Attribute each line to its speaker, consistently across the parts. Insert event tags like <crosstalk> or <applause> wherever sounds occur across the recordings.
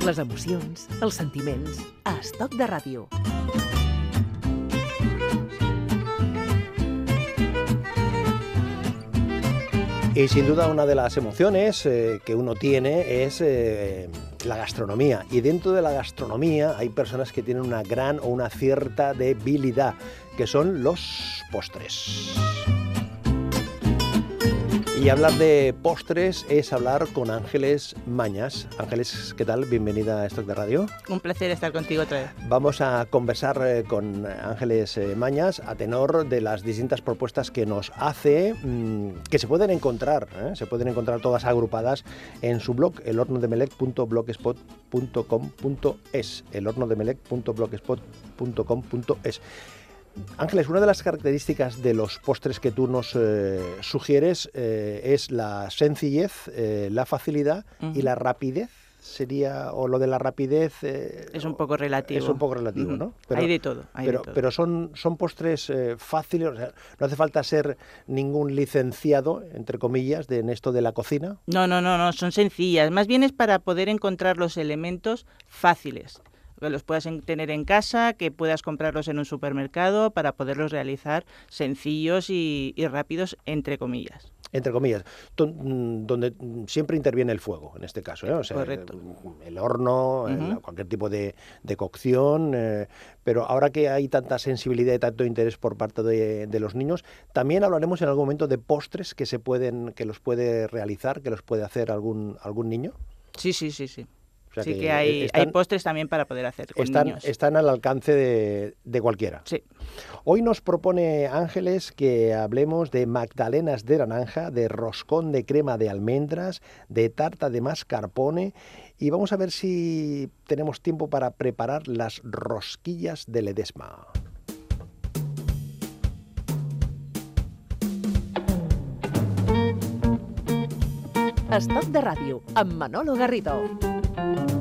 Speaker 1: Les emocions, els sentiments, a Estoc de Ràdio.
Speaker 2: Y sin duda una de las emociones eh, que uno tiene es eh, la gastronomía. Y dentro de la gastronomía hay personas que tienen una gran o una cierta debilidad, que son los postres. Y hablar de postres es hablar con Ángeles Mañas. Ángeles, ¿qué tal? Bienvenida a Stock de Radio.
Speaker 3: Un placer estar contigo otra vez.
Speaker 2: Vamos a conversar eh, con Ángeles eh, Mañas a tenor de las distintas propuestas que nos hace, mmm, que se pueden encontrar, ¿eh? se pueden encontrar todas agrupadas en su blog, elhornodemelec.blogspot.com.es, elhornodemelec.blogspot.com.es. Ángeles, una de las características de los postres que tú nos eh, sugieres eh, es la sencillez, eh, la facilidad uh -huh. y la rapidez. Sería, o lo de la rapidez.
Speaker 3: es un poco relativo.
Speaker 2: Es un poco relativo, uh -huh. ¿no?
Speaker 3: Pero, hay de todo. Hay
Speaker 2: pero,
Speaker 3: de todo.
Speaker 2: pero son, son postres fáciles, o sea, no hace falta ser ningún licenciado, entre comillas, de, en esto de la cocina.
Speaker 3: No, no, no, no, son sencillas. Más bien es para poder encontrar los elementos fáciles que los puedas tener en casa, que puedas comprarlos en un supermercado para poderlos realizar sencillos y, y rápidos, entre comillas
Speaker 2: entre comillas, donde siempre interviene el fuego, en este caso, ¿eh? o sea,
Speaker 3: Correcto.
Speaker 2: el horno, uh -huh. cualquier tipo de, de cocción, eh, pero ahora que hay tanta sensibilidad y tanto interés por parte de, de, los niños, también hablaremos en algún momento de postres que se pueden, que los puede realizar, que los puede hacer algún, algún niño.
Speaker 3: Sí, sí, sí, sí. O sea sí que, que hay, están, hay, postres también para poder hacer con
Speaker 2: están,
Speaker 3: niños.
Speaker 2: Están al alcance de, de, cualquiera.
Speaker 3: Sí.
Speaker 2: Hoy nos propone Ángeles que hablemos de magdalenas de naranja, de roscón de crema de almendras, de tarta de mascarpone y vamos a ver si tenemos tiempo para preparar las rosquillas de Ledesma.
Speaker 1: Estoc de ràdio amb Manolo Garrido.
Speaker 2: thank you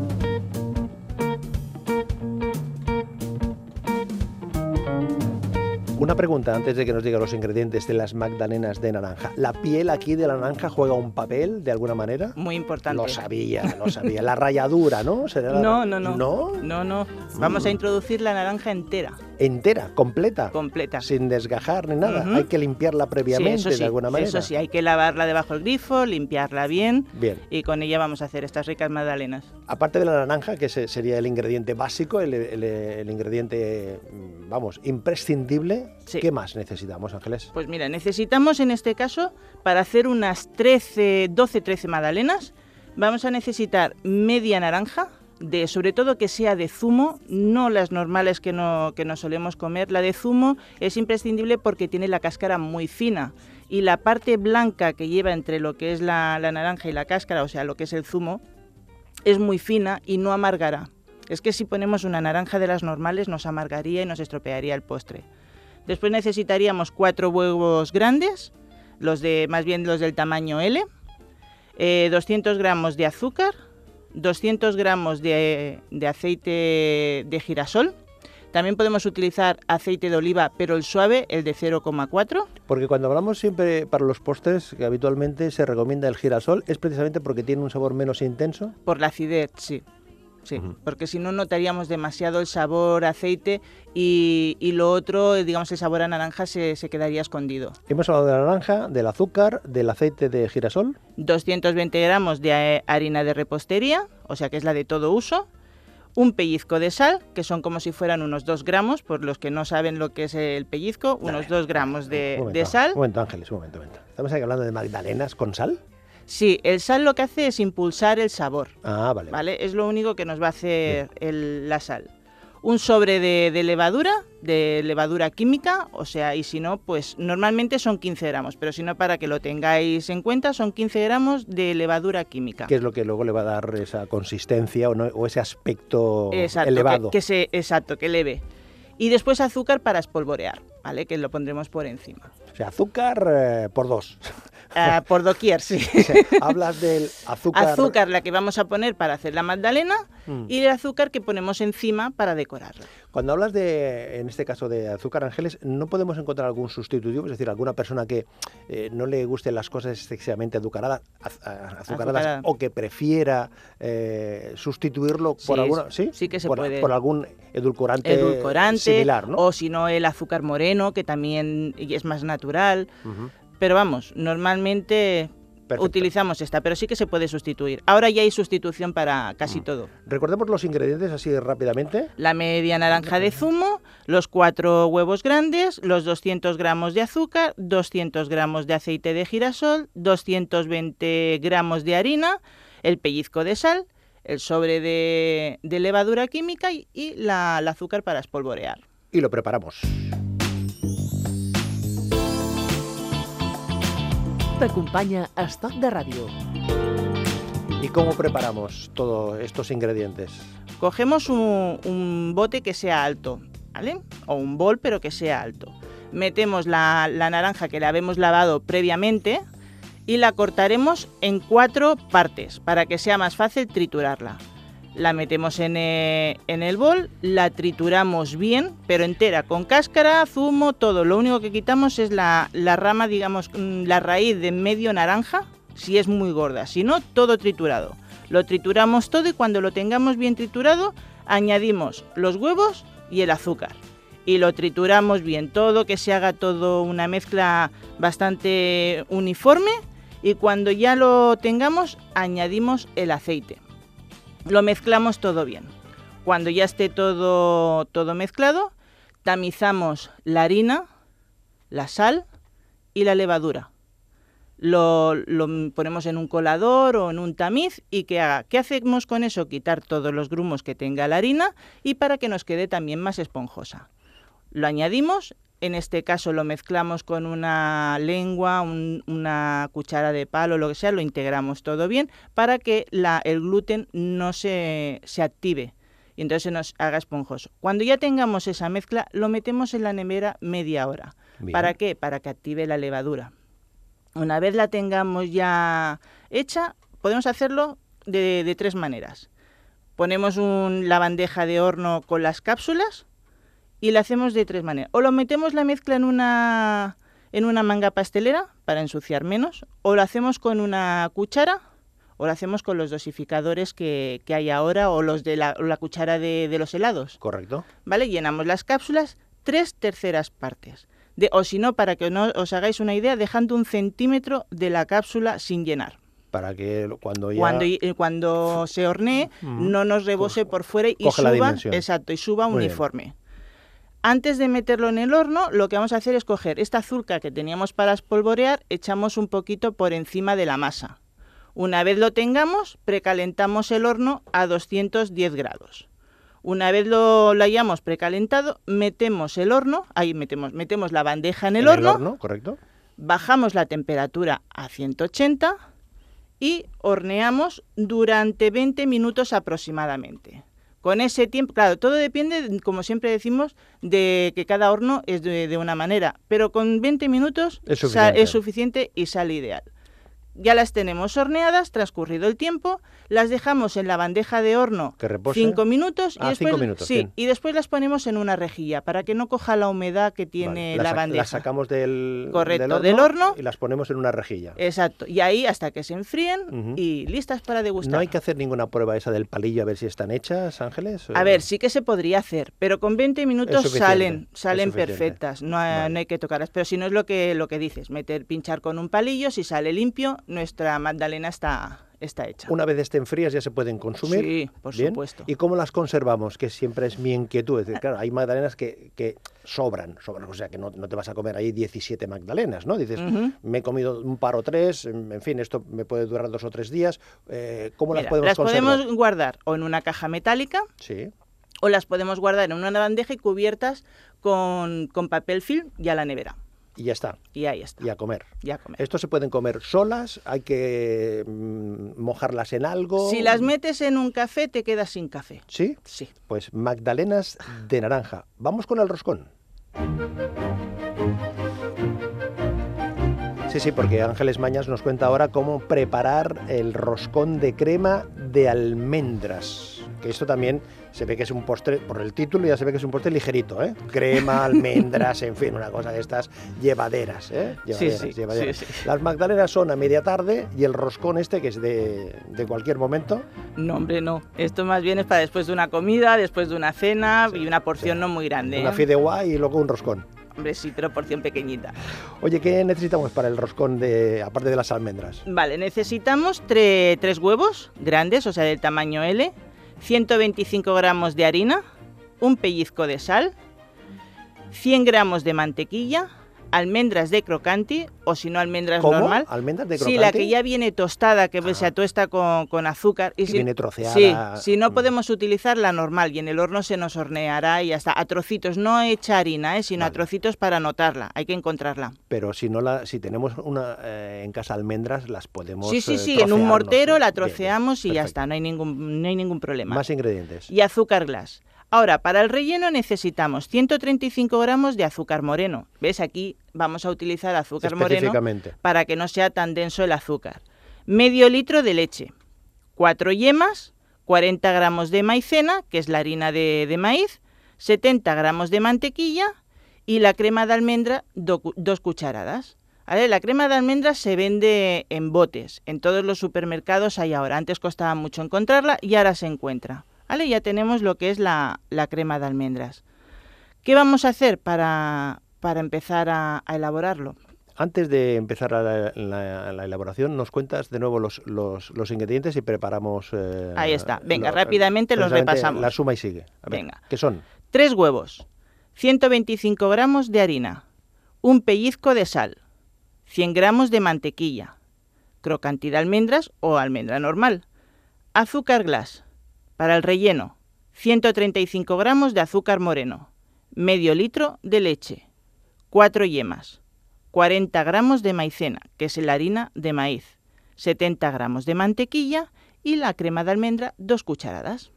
Speaker 2: Una pregunta antes de que nos diga los ingredientes de las magdalenas de naranja. ¿La piel aquí de la naranja juega un papel de alguna manera?
Speaker 3: Muy importante.
Speaker 2: Lo sabía, lo sabía. La ralladura, ¿no?
Speaker 3: ¿Será la... No, no, no.
Speaker 2: ¿No?
Speaker 3: No, no. Vamos a introducir la naranja entera.
Speaker 2: Entera, completa.
Speaker 3: Completa.
Speaker 2: Sin desgajar ni nada. Uh -huh. Hay que limpiarla previamente
Speaker 3: sí, sí,
Speaker 2: de alguna manera.
Speaker 3: Eso sí, hay que lavarla debajo del grifo, limpiarla bien.
Speaker 2: Bien.
Speaker 3: Y con ella vamos a hacer estas ricas magdalenas.
Speaker 2: Aparte de la naranja, que sería el ingrediente básico, el, el, el ingrediente, vamos, imprescindible,
Speaker 3: sí.
Speaker 2: ¿qué más necesitamos, Ángeles?
Speaker 3: Pues mira, necesitamos en este caso, para hacer unas 13, 12, 13 magdalenas, vamos a necesitar media naranja, de sobre todo que sea de zumo, no las normales que no, que no solemos comer. La de zumo es imprescindible porque tiene la cáscara muy fina y la parte blanca que lleva entre lo que es la, la naranja y la cáscara, o sea, lo que es el zumo, es muy fina y no amargará. Es que si ponemos una naranja de las normales nos amargaría y nos estropearía el postre. Después necesitaríamos cuatro huevos grandes, los de más bien los del tamaño L, eh, 200 gramos de azúcar, 200 gramos de, de, aceite de girasol. También podemos utilizar aceite de oliva, pero el suave, el de 0,4.
Speaker 2: Porque cuando hablamos siempre para los postres, que habitualmente se recomienda el girasol, es precisamente porque tiene un sabor menos intenso.
Speaker 3: Por la acidez, sí. Sí, uh -huh. porque si no notaríamos demasiado el sabor aceite y, y, lo otro, digamos, el sabor a naranja se, se, quedaría escondido.
Speaker 2: Hemos hablado de la naranja, del azúcar, del aceite de girasol.
Speaker 3: 220 gramos de harina de repostería, o sea que es la de todo uso. Un pellizco de sal, que son como si fueran unos 2 gramos, por los que no saben lo que es el pellizco, unos 2 gramos de,
Speaker 2: un momento,
Speaker 3: de sal.
Speaker 2: Un momento, Ángeles, un momento, un momento. ¿Estamos aquí hablando de magdalenas con sal?
Speaker 3: Sí, el sal lo que hace es impulsar el sabor.
Speaker 2: Ah, vale.
Speaker 3: ¿vale? Es lo único que nos va a hacer el, la sal. Un sobre de, de, levadura, de levadura química, o sea, y si no, pues normalmente son 15 gramos, pero si no, para que lo tengáis en cuenta, son 15 gramos de levadura química.
Speaker 2: Que es lo que luego le va a dar esa consistencia o, no, o ese aspecto
Speaker 3: exacto,
Speaker 2: elevado.
Speaker 3: Que, que se, exacto, que leve. Y después azúcar para espolvorear. ¿vale? Que lo pondremos por encima.
Speaker 2: O sea, azúcar eh, por dos. <laughs>
Speaker 3: Ah, <laughs> por doquier, sí.
Speaker 2: O sea, hablas del azúcar.
Speaker 3: Azúcar la que vamos a poner para hacer la magdalena
Speaker 2: Mm.
Speaker 3: y el azúcar que ponemos encima para decorarla.
Speaker 2: Cuando hablas de, en este caso, de azúcar ángeles, ¿no podemos encontrar algún sustitutivo? Es decir, alguna persona que eh, no le gusten las cosas excesivamente azucaradas, az- azucaradas
Speaker 3: Azucarada.
Speaker 2: o que prefiera eh, sustituirlo por
Speaker 3: Sí,
Speaker 2: alguna, ¿sí?
Speaker 3: sí que se
Speaker 2: por,
Speaker 3: puede.
Speaker 2: por algún edulcorante,
Speaker 3: Edulcorante
Speaker 2: similar, ¿no?
Speaker 3: o si no el azúcar moreno que también es más natural. Pero vamos, normalmente
Speaker 2: Perfecto.
Speaker 3: utilizamos esta, pero sí que se puede sustituir. Ahora ya hay sustitución para
Speaker 2: Mm.
Speaker 3: casi todo.
Speaker 2: Recordemos los ingredientes así rápidamente.
Speaker 3: La media naranja de zumo, los cuatro huevos grandes, los 200 gramos de azúcar, 200 gramos de aceite de girasol, 220 gramos de harina, el pellizco de sal, el sobre de, de levadura química y, y la, el azúcar para espolvorear.
Speaker 2: Y lo preparamos.
Speaker 1: T'acompanya Estoc de Ràdio.
Speaker 2: ¿Y cómo preparamos todos estos ingredientes?
Speaker 3: Cogemos un, un bote que sea alto, ¿vale? O un bol, pero que sea alto. Metemos la, la naranja que la habemos lavado previamente y la cortaremos en cuatro partes para que sea más fácil triturarla. La metemos en, eh, en el bol, la trituramos bien, pero entera, con cáscara, zumo, todo. Lo único que quitamos es la, la rama, digamos, mm, la raíz de medio naranja, si es muy gorda. Si no, todo triturado. Lo trituramos todo y cuando lo tengamos bien triturado, añadimos los huevos y el azúcar. Y lo trituramos bien todo, que se haga todo una mezcla bastante uniforme. Y cuando ya lo tengamos, añadimos el aceite. Lo mezclamos todo bien. Cuando ya esté todo, todo mezclado, tamizamos la harina, la sal y la levadura. Lo, lo ponemos en un colador o en un tamiz y que haga. ¿Qué hacemos con eso? Quitar todos los grumos que tenga la harina y para que nos quede también más esponjosa. Lo añadimos, en este caso lo mezclamos con una lengua, un- una cuchara de palo, lo que sea, lo integramos todo bien para que la- el gluten no se, se active y entonces se nos haga esponjoso. Cuando ya tengamos esa mezcla, lo metemos en la nevera media hora.
Speaker 2: Bien.
Speaker 3: ¿Para qué? Para que active la levadura. Una vez la tengamos ya hecha, podemos hacerlo de, de tres maneras. Ponemos un- la bandeja de horno con las cápsulas y la hacemos de tres maneras. O lo metemos la mezcla en una, en una manga pastelera para ensuciar menos, o lo hacemos con una cuchara, o lo hacemos con los dosificadores que, que hay ahora, o los de la, o la cuchara de, de los helados.
Speaker 2: ¿Correcto?
Speaker 3: ¿vale? Llenamos las cápsulas tres terceras partes. De, o si no, para que no os hagáis una idea, dejando un centímetro de la cápsula sin llenar.
Speaker 2: Para que lo- cuando ya...
Speaker 3: Cuando, eh, cuando se hornee,
Speaker 2: Mm.
Speaker 3: no nos rebose por fuera y
Speaker 2: coge
Speaker 3: suba, exacto, y suba uniforme. Antes de meterlo en el horno, lo que vamos a hacer es coger esta azúcar que teníamos para espolvorear, echamos un poquito por encima de la masa. Una vez lo tengamos, precalentamos el horno a 210 grados. Una vez lo, lo hayamos precalentado, metemos el horno, ahí metemos, metemos la bandeja en el, horno,
Speaker 2: ¿correcto?
Speaker 3: bajamos la temperatura a 180 y horneamos durante 20 minutos aproximadamente. Con ese tiempo, claro, todo depende, como siempre decimos, de que cada horno es de, de una manera, pero con 20 minutos
Speaker 2: Es suficiente.
Speaker 3: es suficiente y sale ideal. Ya las tenemos horneadas, transcurrido el tiempo, las dejamos en la bandeja de horno. 5 minutos y
Speaker 2: Ah,
Speaker 3: después
Speaker 2: cinco minutos,
Speaker 3: sí,
Speaker 2: bien.
Speaker 3: y después las ponemos en una rejilla para que no coja la humedad que tiene
Speaker 2: Vale,
Speaker 3: la bandeja.
Speaker 2: Las sacamos del,
Speaker 3: Correcto, del horno.
Speaker 2: y las ponemos en una rejilla.
Speaker 3: Exacto. Y ahí hasta que se enfríen y listas para degustar.
Speaker 2: ¿No hay que hacer ninguna prueba esa del palillo a ver si están hechas, Ángeles?
Speaker 3: A ver, sí que se podría hacer, pero con 20 minutos salen, salen perfectas, no, hay-
Speaker 2: Vale.
Speaker 3: no hay que tocarlas. Pero si no es lo que, lo que dices, meter, pinchar con un palillo, si sale limpio, nuestra magdalena está, está hecha.
Speaker 2: Una vez estén frías ya se pueden consumir.
Speaker 3: Sí, por
Speaker 2: Bien.
Speaker 3: supuesto.
Speaker 2: ¿Y cómo las conservamos? Que siempre es mi inquietud. Es decir, claro, hay magdalenas que, que sobran, sobran, o sea, que no, no te vas a comer ahí 17 magdalenas, ¿no? Dices, me he comido un par o tres, en fin, esto me puede durar dos o tres días. eh, ¿Cómo las podemos
Speaker 3: las
Speaker 2: conservar?
Speaker 3: podemos guardar o en una caja metálica
Speaker 2: Sí,
Speaker 3: o las podemos guardar en una bandeja y cubiertas con, con papel film y a la nevera.
Speaker 2: Y ya está,
Speaker 3: Y ahí está,
Speaker 2: y a comer.
Speaker 3: ya a comer.
Speaker 2: Esto se pueden comer solas, hay que mm, mojarlas en algo.
Speaker 3: Si las metes en un café, te quedas sin café.
Speaker 2: ¿Sí?
Speaker 3: Sí.
Speaker 2: Pues magdalenas de naranja. Vamos con el roscón. Sí, sí, porque Ángeles Mañas nos cuenta ahora cómo preparar el roscón de crema de almendras. Que esto también se ve que es un postre, por el título ya se ve que es un postre ligerito, ¿eh? Crema, almendras, en fin, una cosa de estas llevaderas, ¿eh? Llevaderas,
Speaker 3: sí, sí,
Speaker 2: llevaderas.
Speaker 3: sí.
Speaker 2: Las magdalenas son a media tarde y el roscón este, que es de, de cualquier momento,
Speaker 3: No, hombre, no. Esto más bien es para después de una comida, después de una cena y una porción no muy grande.
Speaker 2: una
Speaker 3: ¿eh?
Speaker 2: fideuá y luego un roscón.
Speaker 3: Hombre, sí, pero porción pequeñita.
Speaker 2: Oye, ¿qué necesitamos para el roscón de, aparte de las almendras?
Speaker 3: Vale, necesitamos tre- tres huevos grandes, o sea, del tamaño L, 125 gramos de harina, un pellizco de sal, 100 gramos de mantequilla, almendras de crocanti, o si no, almendras
Speaker 2: ¿Cómo?
Speaker 3: normal.
Speaker 2: ¿Almendras de
Speaker 3: Sí,
Speaker 2: crocante?
Speaker 3: la que ya viene tostada, que
Speaker 2: Ah.
Speaker 3: se atuesta con, con azúcar. Y
Speaker 2: Que
Speaker 3: si,
Speaker 2: viene troceada.
Speaker 3: Sí, si no
Speaker 2: Mm.
Speaker 3: podemos utilizar la normal y en el horno se nos horneará y ya está. A trocitos, no hecha harina, ¿eh? sino a trocitos para notarla. Hay que encontrarla.
Speaker 2: Pero si no la, si tenemos una eh, en casa almendras, las podemos.
Speaker 3: Sí, sí,
Speaker 2: eh,
Speaker 3: sí, en un mortero
Speaker 2: Sí,
Speaker 3: la
Speaker 2: bien, bien,
Speaker 3: troceamos y ya está, no hay ningún, no hay ningún problema.
Speaker 2: Más ingredientes.
Speaker 3: Y azúcar glass. Ahora, para el relleno necesitamos 135 gramos de azúcar moreno. ¿Ves? Aquí vamos a utilizar azúcar moreno para que no sea tan denso el azúcar. Medio litro de leche, cuatro yemas, 40 gramos de maicena, que es la harina de, de maíz, 70 gramos de mantequilla y la crema de almendra, do dos cucharadas. ¿Vale? La crema de almendra se vende en botes, en todos los supermercados hay ahora. Antes costaba mucho encontrarla y ahora se encuentra. ¿Vale? Ya tenemos lo que es la, la crema de almendras. ¿Qué vamos a hacer para, para empezar a- a elaborarlo?
Speaker 2: Antes de empezar la, la- la elaboración, nos cuentas de nuevo los, los, los ingredientes y preparamos. eh,
Speaker 3: Ahí está. Venga,
Speaker 2: lo-
Speaker 3: rápidamente los repasamos.
Speaker 2: La suma y sigue. A ver,
Speaker 3: Venga.
Speaker 2: ¿Qué son?
Speaker 3: Tres huevos, 125 gramos de harina, un pellizco de sal, 100 gramos de mantequilla, crocanti de almendras o almendra normal, azúcar glass, para el relleno, 135 gramos de azúcar moreno, medio litro de leche, cuatro yemas, 40 gramos de maicena, que es la harina de maíz, 70 gramos de mantequilla y la crema de almendra, dos cucharadas.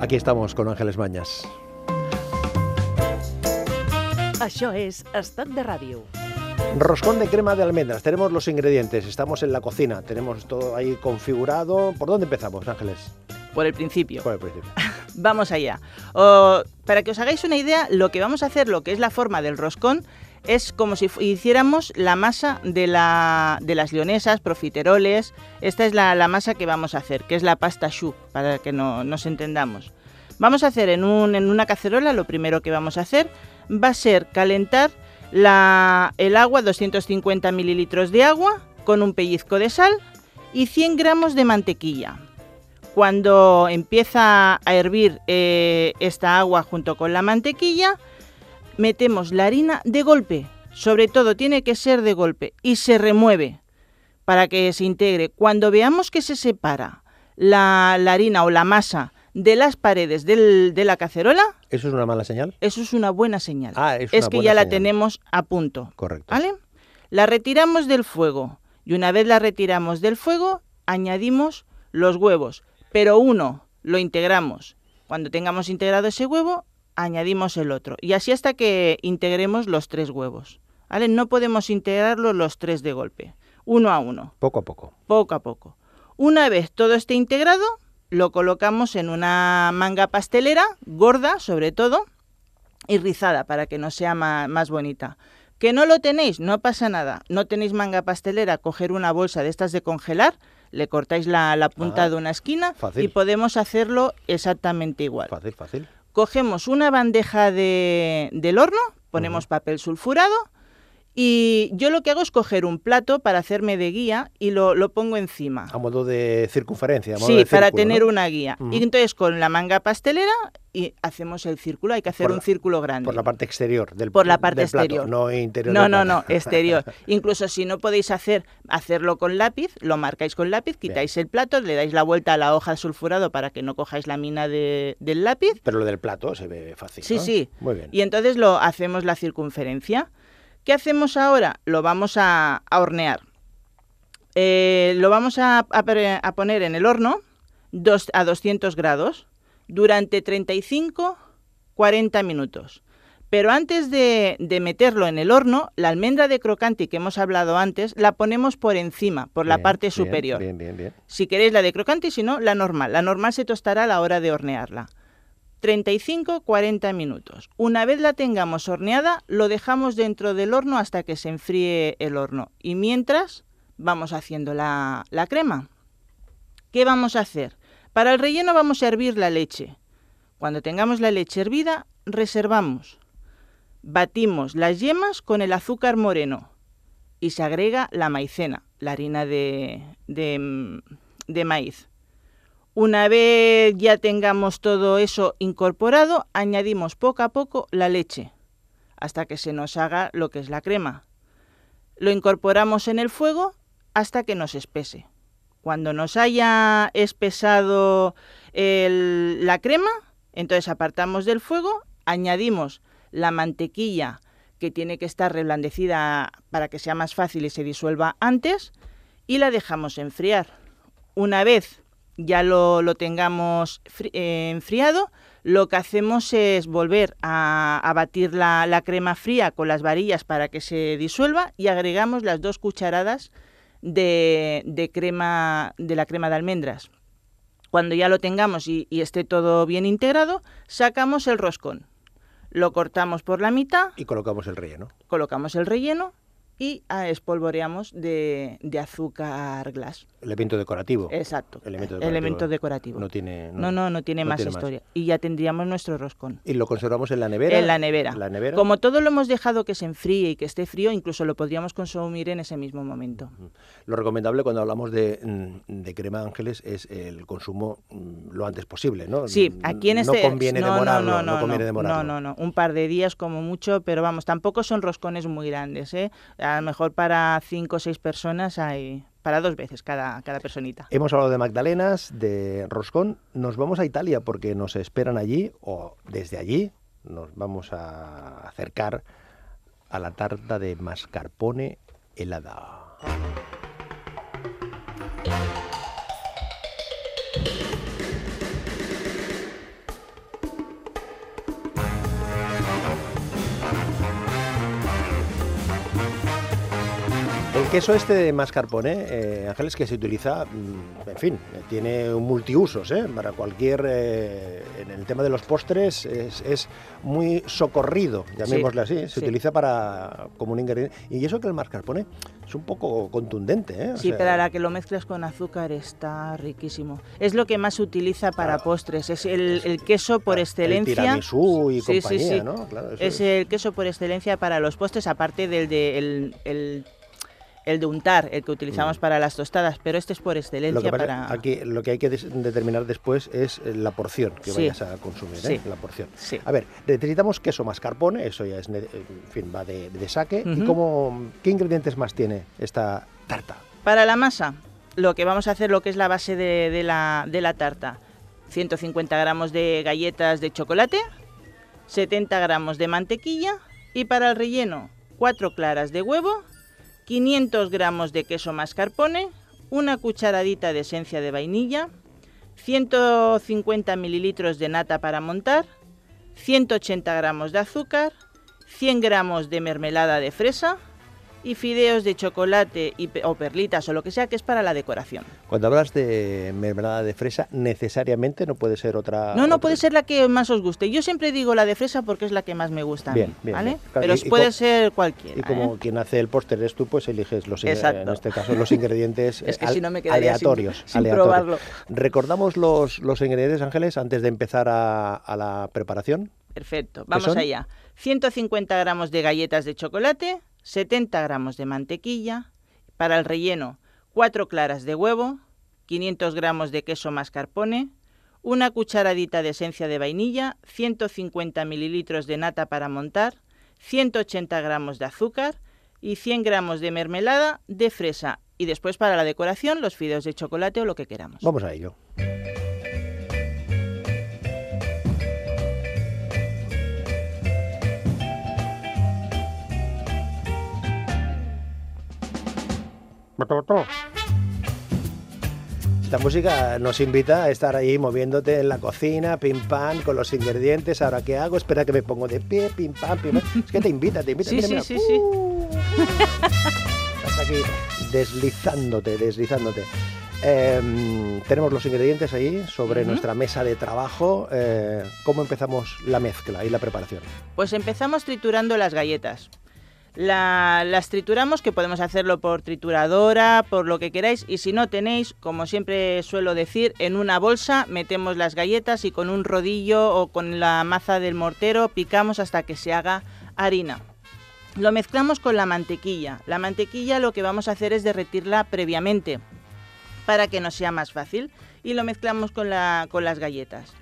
Speaker 2: Aquí estamos con Ángeles Mañas.
Speaker 1: Això és Estat de Ràdio.
Speaker 2: Roscón de crema de almendras. Tenemos los ingredientes. Estamos en la cocina. Tenemos todo ahí configurado. ¿Por dónde empezamos, Ángeles?
Speaker 3: Por el principio.
Speaker 2: Por el principio. <laughs>
Speaker 3: Vamos allá. Para que os hagáis una idea, lo que vamos a hacer, lo que es la forma del roscón, es como si hiciéramos la masa de, la, de las leonesas, profiteroles. Esta es la, la masa que vamos a hacer, que es la pasta choux, para que no, nos entendamos. Vamos a hacer en, un- en una cacerola, lo primero que vamos a hacer va a ser calentar la- el agua, 250 mililitros de agua, con un pellizco de sal y 100 gramos de mantequilla. Cuando empieza a hervir eh, esta agua junto con la mantequilla, metemos la harina de golpe. Sobre todo tiene que ser de golpe y se remueve para que se integre. Cuando veamos que se separa la, la harina o la masa de las paredes del- de la cacerola,
Speaker 2: ¿Eso es una mala señal?
Speaker 3: eso es una buena señal.
Speaker 2: Ah, es
Speaker 3: que
Speaker 2: buena
Speaker 3: ya la tenemos a punto.
Speaker 2: Correcto.
Speaker 3: ¿Vale? La retiramos del fuego y una vez la retiramos del fuego, añadimos los huevos, pero uno lo integramos. Cuando tengamos integrado ese huevo, añadimos el otro y así hasta que integremos los tres huevos. ¿Vale? No podemos integrarlos los tres de golpe, uno a uno,
Speaker 2: Poco a poco.
Speaker 3: poco a poco. Una vez todo esté integrado, lo colocamos en una manga pastelera, gorda sobre todo, y rizada para que no sea más, bonita. Que no lo tenéis, no pasa nada. No tenéis manga pastelera, coger una bolsa de estas de congelar, le cortáis la, la punta
Speaker 2: Ah,
Speaker 3: de una esquina
Speaker 2: fácil.
Speaker 3: y podemos hacerlo exactamente igual.
Speaker 2: Fácil, fácil.
Speaker 3: Cogemos una bandeja de- del horno, ponemos papel sulfurado y yo lo que hago es coger un plato para hacerme de guía y lo, lo pongo encima.
Speaker 2: A modo de circunferencia. A modo
Speaker 3: Sí,
Speaker 2: de
Speaker 3: para tener
Speaker 2: ¿no?
Speaker 3: una guía. Y entonces con la manga pastelera y hacemos el círculo. Hay que hacer un círculo grande.
Speaker 2: Por la parte exterior del
Speaker 3: Por la parte
Speaker 2: del plato,
Speaker 3: exterior.
Speaker 2: no interior.
Speaker 3: No, no,
Speaker 2: plato.
Speaker 3: no, <laughs> exterior. Incluso si no podéis hacer hacerlo con lápiz, lo marcáis con lápiz, quitáis el plato, le dais la vuelta a la hoja de sulfurado para que no cojáis la mina de- del lápiz
Speaker 2: Pero lo del plato se ve fácil.
Speaker 3: Sí,
Speaker 2: ¿no?
Speaker 3: sí.
Speaker 2: Muy bien.
Speaker 3: y entonces lo hacemos la circunferencia. ¿Qué hacemos ahora? Lo vamos a, a hornear. Eh, lo vamos a, a pre- a poner en el horno dos- a 200 grados durante 35-40 minutos. Pero antes de, de meterlo en el horno, la almendra de crocante que hemos hablado antes, la ponemos por encima, por la parte superior.
Speaker 2: Bien, bien, bien.
Speaker 3: Si queréis la de crocante y si no, la normal. La normal se tostará a la hora de hornearla. 35-40 minutos. Una vez la tengamos horneada, lo dejamos dentro del horno hasta que se enfríe el horno. Y mientras, vamos haciendo la, la crema. ¿Qué vamos a hacer? Para el relleno vamos a hervir la leche. Cuando tengamos la leche hervida, reservamos. Batimos las yemas con el azúcar moreno y se agrega la maicena, la harina de, de, de maíz. Una vez ya tengamos todo eso incorporado, añadimos poco a poco la leche hasta que se nos haga lo que es la crema. Lo incorporamos en el fuego hasta que nos espese. Cuando nos haya espesado el- la crema, entonces apartamos del fuego, añadimos la mantequilla que tiene que estar reblandecida para que sea más fácil y se disuelva antes y la dejamos enfriar. Una vez ya lo, lo tengamos eh, enfriado, lo que hacemos es volver a, a batir la, la crema fría con las varillas para que se disuelva y agregamos las dos cucharadas de, de crema de la crema de almendras. Cuando ya lo tengamos y, y esté todo bien integrado, sacamos el roscón. Lo cortamos por la mitad,
Speaker 2: Y colocamos el relleno.
Speaker 3: colocamos el relleno y ah, espolvoreamos de, de azúcar glass.
Speaker 2: Elemento decorativo.
Speaker 3: Exacto.
Speaker 2: Elemento decorativo.
Speaker 3: Elemento decorativo.
Speaker 2: No tiene.
Speaker 3: No, no, no tiene
Speaker 2: no
Speaker 3: más
Speaker 2: tiene más.
Speaker 3: historia. Y ya tendríamos nuestro roscón.
Speaker 2: Y lo conservamos en la nevera.
Speaker 3: En la nevera.
Speaker 2: La nevera.
Speaker 3: Como todo lo hemos dejado que se enfríe y que esté frío, incluso lo podríamos consumir en ese mismo momento.
Speaker 2: Lo recomendable cuando hablamos de, mm, de crema ángeles es el consumo mm, lo antes posible, ¿no?
Speaker 3: Sí,
Speaker 2: N-
Speaker 3: aquí en este...
Speaker 2: conviene
Speaker 3: no, no,
Speaker 2: demorarlo,
Speaker 3: no,
Speaker 2: no,
Speaker 3: no,
Speaker 2: conviene
Speaker 3: no,
Speaker 2: demorarlo.
Speaker 3: no, no, no, un par de días como mucho, pero vamos, tampoco son roscones muy grandes, ¿eh? A lo mejor para cinco o seis personas hay... Para dos veces cada, cada personita.
Speaker 2: Hemos hablado de magdalenas, de roscón. Nos vamos a Italia porque nos esperan allí o desde allí nos vamos a acercar a la tarta de mascarpone helada. Queso este de mascarpone, eh, Ángeles, que se utiliza, mm, en fin, eh, tiene un multiusos, ¿eh? Para cualquier, eh, en el tema de los postres, es, es muy socorrido, llamémosle así. Se
Speaker 3: sí.
Speaker 2: utiliza para como un ingrediente. Y eso que el mascarpone es un poco contundente, ¿eh? O
Speaker 3: Sí,
Speaker 2: sea,
Speaker 3: pero a la que lo mezclas con azúcar está riquísimo. Es lo que más se utiliza para
Speaker 2: Claro.
Speaker 3: postres. Es el, el queso por
Speaker 2: El
Speaker 3: excelencia.
Speaker 2: tiramisú y
Speaker 3: Sí,
Speaker 2: compañía,
Speaker 3: sí.
Speaker 2: ¿no? Claro,
Speaker 3: Es el queso por excelencia para los postres, aparte del de el, el- el de untar, el que utilizamos
Speaker 2: Mm.
Speaker 3: para las tostadas, pero este es por
Speaker 2: Lo
Speaker 3: excelencia
Speaker 2: que, pasa-
Speaker 3: para...
Speaker 2: aquí, lo que hay que determinar después es eh, la porción que
Speaker 3: Sí.
Speaker 2: vayas a consumir, ¿eh? La porción.
Speaker 3: Sí.
Speaker 2: A ver, necesitamos queso mascarpone, eso ya es, en fin, va de, de saque. ¿Y cómo, qué ingredientes más tiene esta tarta?
Speaker 3: Para la masa, lo que vamos a hacer, lo que es la base de, de la, de la tarta, 150 gramos de galletas de chocolate, 70 gramos de mantequilla y para el relleno, 4 claras de huevo, 500 gramos de queso mascarpone, una cucharadita de esencia de vainilla, 150 mililitros de nata para montar, 180 gramos de azúcar, 100 gramos de mermelada de fresa y fideos de chocolate y o perlitas o lo que sea que es para la decoración.
Speaker 2: Cuando hablas de mermelada de fresa, necesariamente no puede ser otra.
Speaker 3: No, no
Speaker 2: otra-
Speaker 3: puede ser la que más os guste. Yo siempre digo la de fresa porque es la que más me gusta. a mí,
Speaker 2: Bien, bien,
Speaker 3: ¿vale?
Speaker 2: bien. Claro,
Speaker 3: Pero
Speaker 2: y-
Speaker 3: puede ser cualquiera.
Speaker 2: Y como
Speaker 3: ¿eh?
Speaker 2: quien hace el póster eres tú, pues eliges los,
Speaker 3: Exacto.
Speaker 2: en este caso, los ingredientes <laughs>
Speaker 3: Es que
Speaker 2: al-
Speaker 3: si no me quedaría sin-
Speaker 2: aleatorios.
Speaker 3: sin
Speaker 2: aleatorios.
Speaker 3: probarlo.
Speaker 2: Recordamos los, los ingredientes, Ángeles, antes de empezar a, a la preparación.
Speaker 3: Perfecto, vamos allá. 150 gramos de galletas de chocolate, 70 gramos de mantequilla, para el relleno 4 claras de huevo, 500 gramos de queso mascarpone, una cucharadita de esencia de vainilla, 150 mililitros de nata para montar, 180 gramos de azúcar y 100 gramos de mermelada de fresa. Y después para la decoración los fideos de chocolate o lo que queramos.
Speaker 2: Vamos a ello. Esta música nos invita a estar ahí moviéndote en la cocina, pim pam, con los ingredientes. Ahora, ¿qué hago? Espera que me pongo de pie, pim pam, pim pam. Es que te invita, te invita.
Speaker 3: Sí,
Speaker 2: mira,
Speaker 3: sí,
Speaker 2: mira.
Speaker 3: sí, sí.
Speaker 2: Uh. Estás aquí deslizándote, deslizándote. Em, tenemos los ingredientes ahí sobre nuestra mesa de trabajo. Eh, ¿Cómo empezamos la mezcla y la preparación?
Speaker 3: Pues empezamos triturando las galletas. La- las trituramos, que podemos hacerlo por trituradora, por lo que queráis, y si no tenéis, como siempre suelo decir, en una bolsa metemos las galletas y con un rodillo o con la maza del mortero picamos hasta que se haga harina. Lo mezclamos con la mantequilla. La mantequilla lo que vamos a hacer es derretirla previamente para que nos sea más fácil y lo mezclamos con, la- con las galletas.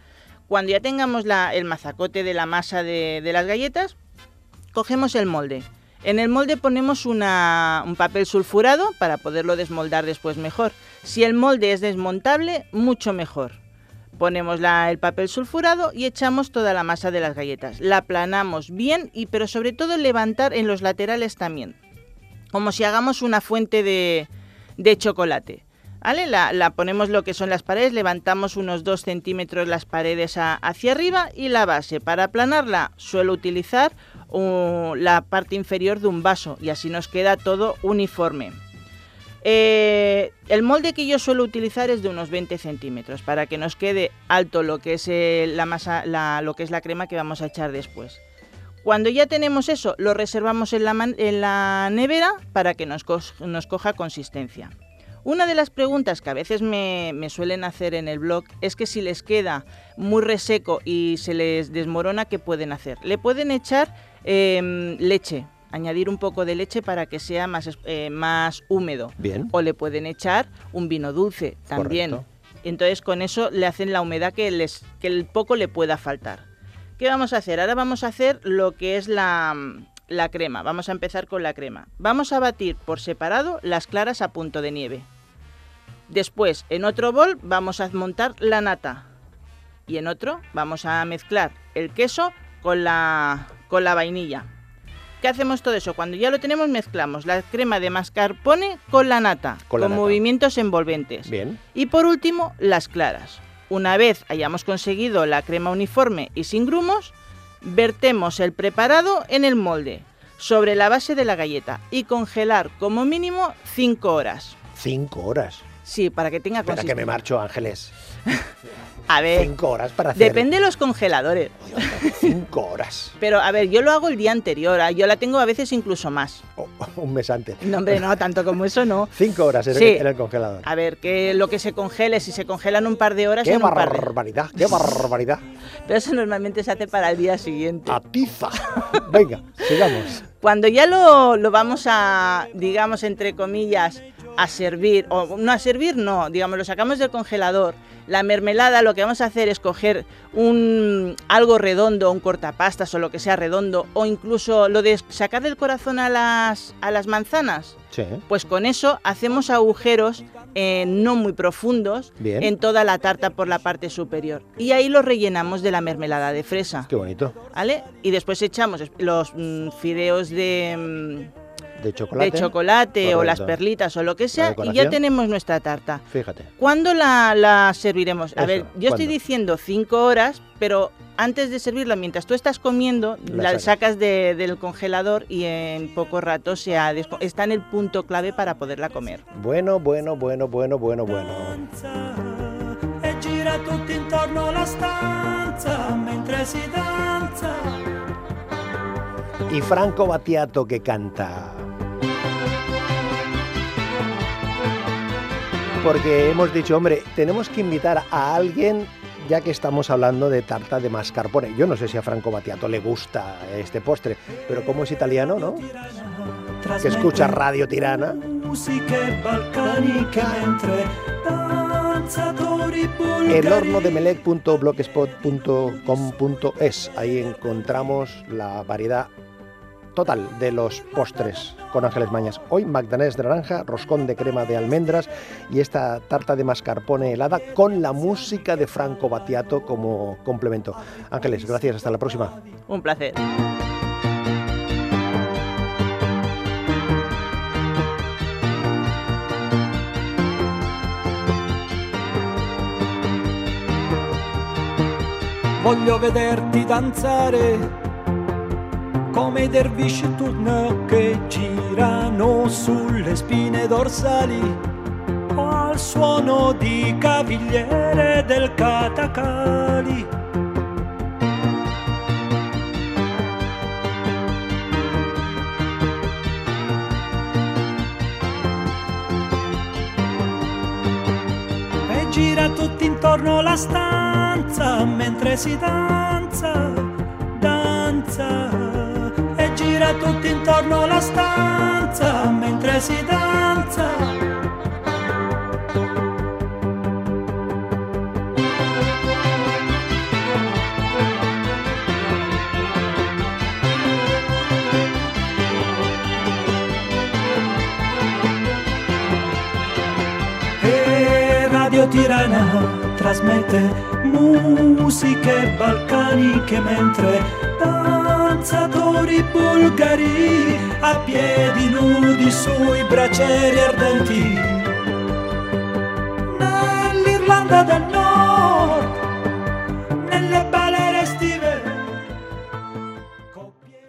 Speaker 3: Cuando ya tengamos el mazacote de la masa de las galletas, cogemos el molde. En el molde ponemos un papel sulfurado para poderlo desmoldar después mejor. Si el molde es desmontable, mucho mejor. Ponemos el papel sulfurado y echamos toda la masa de las galletas. La aplanamos bien y pero sobre todo levantar en los laterales también. Como si hagamos una fuente de, de chocolate. ¿Vale? La, la ponemos lo que son las paredes, levantamos unos 2 centímetros las paredes hacia arriba y la base. Para aplanarla suelo utilizar la parte inferior de un vaso y así nos queda todo uniforme. Eh, el molde que yo suelo utilizar es de unos 20 centímetros para que nos quede alto lo que es eh, la masa, lo que es la crema que vamos a echar después. Cuando ya tenemos eso, lo reservamos en la, nevera para que nos coja consistencia. Una de las preguntas que a veces me, me suelen hacer en el blog es que si les queda muy reseco y se les desmorona, ¿qué pueden hacer? Le pueden echar em, leche, añadir un poco de leche para que sea más, eh, más húmedo.
Speaker 2: Bien.
Speaker 3: O le pueden echar un vino dulce también.
Speaker 2: Correcto.
Speaker 3: Entonces con eso le hacen la humedad que, les, que el poco le pueda faltar. ¿Qué vamos a hacer? Ahora vamos a hacer lo que es la, la crema. Vamos a empezar con la crema. Vamos a batir por separado las claras a punto de nieve. Después, en otro bol, vamos a montar la nata. Y en otro, vamos a mezclar el queso con la, con la vainilla. ¿Qué hacemos todo eso? Cuando ya lo tenemos, mezclamos la crema de mascarpone con la nata,
Speaker 2: Con la nata.
Speaker 3: movimientos envolventes.
Speaker 2: Bien.
Speaker 3: Y por último, las claras. Una vez hayamos conseguido la crema uniforme y sin grumos, vertemos el preparado en el molde, sobre la base de la galleta y congelar como mínimo 5 horas.
Speaker 2: Cinco horas.
Speaker 3: Sí, para que tenga
Speaker 2: Espera que me marcho, Ángeles. <laughs>
Speaker 3: A ver,
Speaker 2: Cinco horas para hacer.
Speaker 3: depende de los congeladores.
Speaker 2: Cinco horas. <laughs>
Speaker 3: Pero a ver, yo lo hago el día anterior, ah, yo la tengo a veces incluso más.
Speaker 2: Oh, un mes antes.
Speaker 3: No, hombre, no, tanto como eso no.
Speaker 2: Cinco horas en,
Speaker 3: Sí.
Speaker 2: el, en el congelador.
Speaker 3: A ver, que lo que se congele, si se congelan un par de horas,
Speaker 2: ¡Qué
Speaker 3: en un par de...
Speaker 2: barbaridad! ¡Qué barbaridad! <laughs>
Speaker 3: Pero eso normalmente se hace para el día siguiente.
Speaker 2: ¡Atiza! Venga, sigamos.
Speaker 3: Cuando ya lo, lo vamos a, digamos, entre comillas, a servir, o no a servir, no, digamos, lo sacamos del congelador. La mermelada lo que vamos a hacer es coger un algo redondo, un cortapastas o lo que sea redondo, o incluso lo de sacar del corazón a las, a las manzanas.
Speaker 2: Sí.
Speaker 3: Pues con eso hacemos agujeros eh, no muy profundos
Speaker 2: Bien.
Speaker 3: en toda la tarta por la parte superior. Y ahí lo rellenamos de la mermelada de fresa.
Speaker 2: Qué bonito.
Speaker 3: ¿Vale? Y después echamos los mm, fideos de, mm,
Speaker 2: De chocolate.
Speaker 3: de chocolate o las perlitas o lo que sea y ya tenemos nuestra tarta.
Speaker 2: Fíjate.
Speaker 3: ¿Cuándo la, la serviremos? A
Speaker 2: Eso,
Speaker 3: ver, yo estoy diciendo cinco horas, pero antes de servirlo, mientras tú estás comiendo,
Speaker 2: La
Speaker 3: la,
Speaker 2: sacas.
Speaker 3: sacas de- del congelador y en poco rato se ha está en el punto clave para poderla comer.
Speaker 2: Bueno, bueno, bueno, bueno, bueno, bueno.
Speaker 4: e.
Speaker 2: Y Franco Battiato que canta. Porque hemos dicho, hombre, tenemos que invitar a alguien ya que estamos hablando de tarta de mascarpone. Yo no sé si a Franco Battiato le gusta este postre, pero como es italiano, ¿no? Que escucha Radio Tirana. El horno de melec.blogspot.com.es. Ahí encontramos la variedad total de los postres con Ángeles Mañas. Hoy magdalenas de naranja, roscón de crema de almendras y esta tarta de mascarpone helada con la música de Franco Battiato como complemento. Ángeles, gracias, hasta la próxima.
Speaker 3: Un placer.
Speaker 4: Voglio vederti danzare come i dervisci turno che girano sulle spine dorsali al suono di cavigliere del catacali. E gira tutti intorno la stanza mentre si danza. Tutti intorno la stanza mentre si danza. E Radio Tirana trasmette musiche balcaniche mentre danzatori bulgari a piedi nudi sui bracieri ardenti. nell'Irlanda del Nord